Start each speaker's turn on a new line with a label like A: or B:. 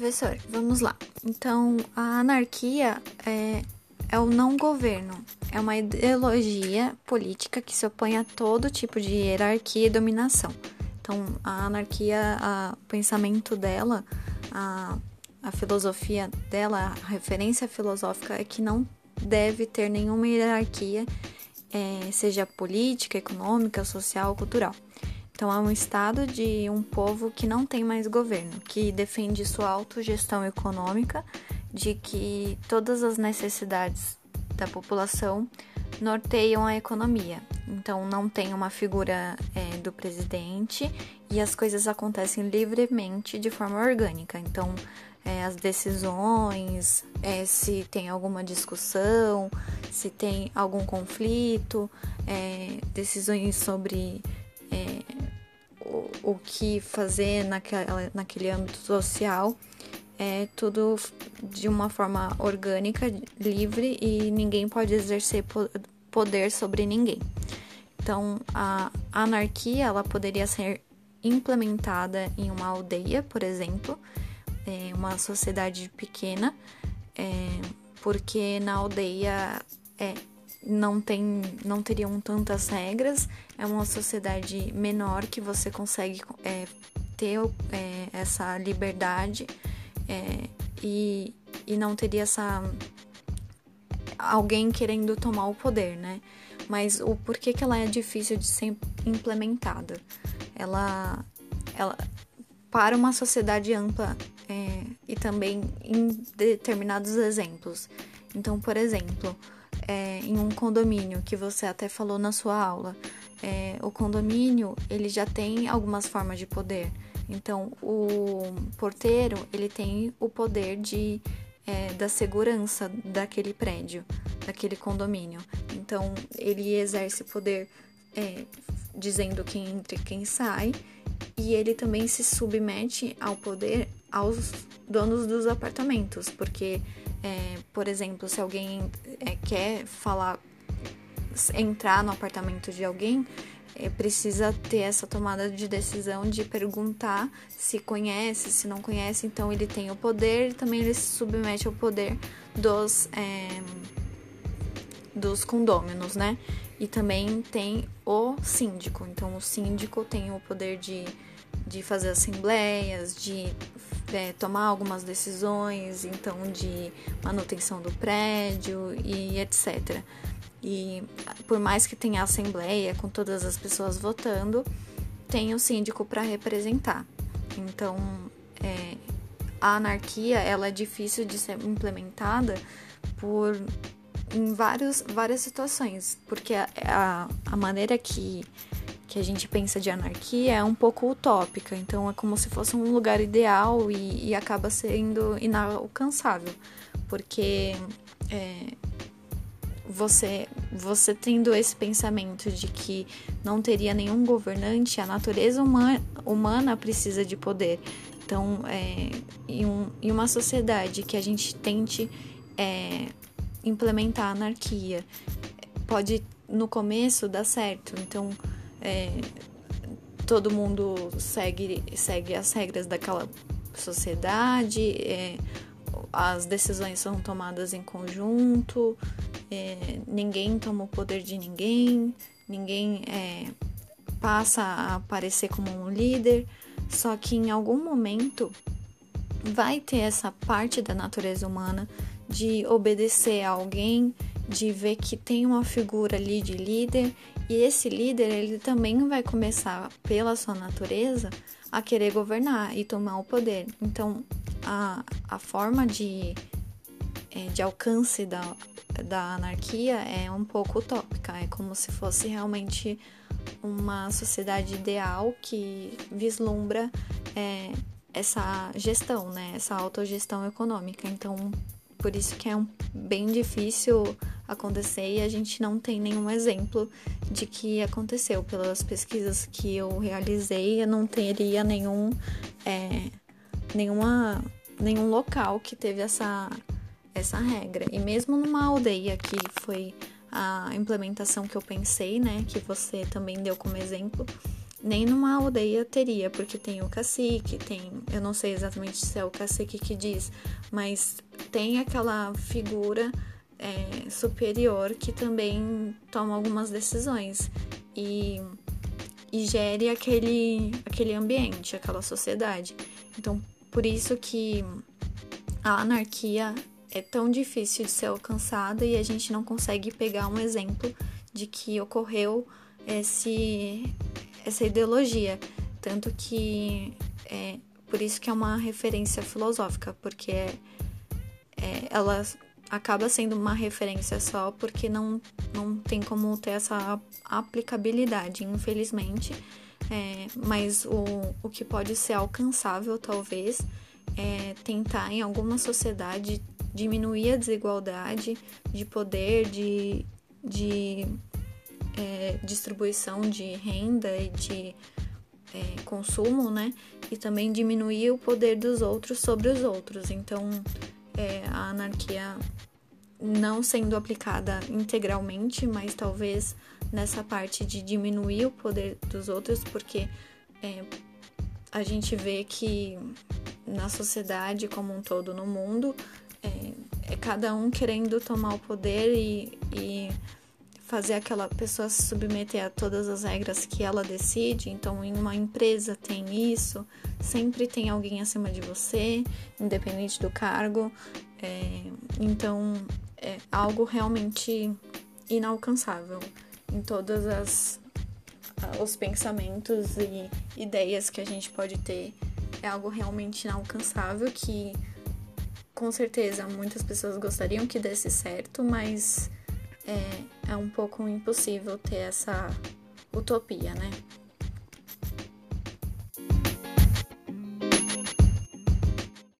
A: professor, vamos lá. Então, a anarquia é, é o não governo, é uma ideologia política que se opõe a todo tipo de hierarquia e dominação. Então, a anarquia, a, o pensamento dela, a, a filosofia dela, a referência filosófica é que não deve ter nenhuma hierarquia, é, seja política, econômica, social, cultural. Então, é um estado de um povo que não tem mais governo, que defende sua autogestão econômica, de que todas as necessidades da população norteiam a economia. Então, não tem uma figura é, do presidente e as coisas acontecem livremente de forma orgânica. Então, é, as decisões, é, se tem alguma discussão, se tem algum conflito, é, decisões sobre o, que fazer naquela, naquele âmbito social. É tudo de uma forma orgânica, livre e ninguém pode exercer poder sobre ninguém. Então, a anarquia ela poderia ser implementada em uma aldeia, por exemplo, é, uma sociedade pequena, é, porque na aldeia é, não tem não teriam tantas regras. É uma sociedade menor que você consegue é, ter é, essa liberdade é, e, e não teria essa alguém querendo tomar o poder né? Mas o porquê que ela é difícil de ser implementada? Ela ela para uma sociedade ampla é, e também em determinados exemplos. Então por exemplo é, em um condomínio que você até falou na sua aula, é, o condomínio ele já tem algumas formas de poder. Então, o porteiro ele tem o poder de é, da segurança daquele prédio, daquele condomínio. Então, ele exerce poder é, dizendo quem entra e quem sai, e ele também se submete ao poder aos donos dos apartamentos, porque é, por exemplo, se alguém é, quer falar, entrar no apartamento de alguém, é, precisa ter essa tomada de decisão de perguntar se conhece, se não conhece. Então ele tem o poder, também ele se submete ao poder dos é, dos condôminos, né? E também tem o síndico. Então o síndico tem o poder de, de fazer assembleias, de é, tomar algumas decisões, então de manutenção do prédio e etc. E por mais que tenha assembleia com todas as pessoas votando, tem o síndico para representar. Então, é, a anarquia ela é difícil de ser implementada por em vários, várias situações, porque a, a, a maneira que que a gente pensa de anarquia é um pouco utópica, então é como se fosse um lugar ideal e, e acaba sendo inalcançável, porque é, você, você tendo esse pensamento de que não teria nenhum governante, a natureza humana, humana precisa de poder. Então, é, em, um, em uma sociedade que a gente tente é, implementar a anarquia, pode no começo dar certo. Então, é, todo mundo segue, segue as regras daquela sociedade, é, as decisões são tomadas em conjunto, é, ninguém toma o poder de ninguém, ninguém é, passa a aparecer como um líder, só que em algum momento vai ter essa parte da natureza humana de obedecer a alguém, de ver que tem uma figura ali de líder e esse líder ele também vai começar pela sua natureza a querer governar e tomar o poder. Então a, a forma de, é, de alcance da, da anarquia é um pouco utópica, é como se fosse realmente uma sociedade ideal que vislumbra é, essa gestão, né, essa autogestão econômica. Então, por isso que é um, bem difícil acontecer e a gente não tem nenhum exemplo de que aconteceu. Pelas pesquisas que eu realizei, eu não teria nenhum, é, nenhuma, nenhum local que teve essa, essa regra. E mesmo numa aldeia que foi a implementação que eu pensei, né, que você também deu como exemplo, nem numa aldeia teria, porque tem o cacique, tem, eu não sei exatamente se é o cacique que diz, mas tem aquela figura é, superior que também toma algumas decisões e, e gere aquele, aquele ambiente, aquela sociedade. Então, por isso que a anarquia é tão difícil de ser alcançada e a gente não consegue pegar um exemplo de que ocorreu esse, essa ideologia. Tanto que é por isso que é uma referência filosófica, porque é, é, ela acaba sendo uma referência só porque não, não tem como ter essa aplicabilidade, infelizmente. É, mas o, o que pode ser alcançável, talvez, é tentar em alguma sociedade diminuir a desigualdade de poder, de, de é, distribuição de renda e de é, consumo, né? E também diminuir o poder dos outros sobre os outros. Então, é, a anarquia não sendo aplicada integralmente, mas talvez nessa parte de diminuir o poder dos outros, porque é, a gente vê que na sociedade como um todo no mundo é, é cada um querendo tomar o poder e, e fazer aquela pessoa se submeter a todas as regras que ela decide. Então, em uma empresa tem isso, sempre tem alguém acima de você, independente do cargo. É, então, é algo realmente inalcançável em todas as os pensamentos e ideias que a gente pode ter é algo realmente inalcançável que com certeza muitas pessoas gostariam que desse certo, mas é, é um pouco impossível ter essa utopia, né?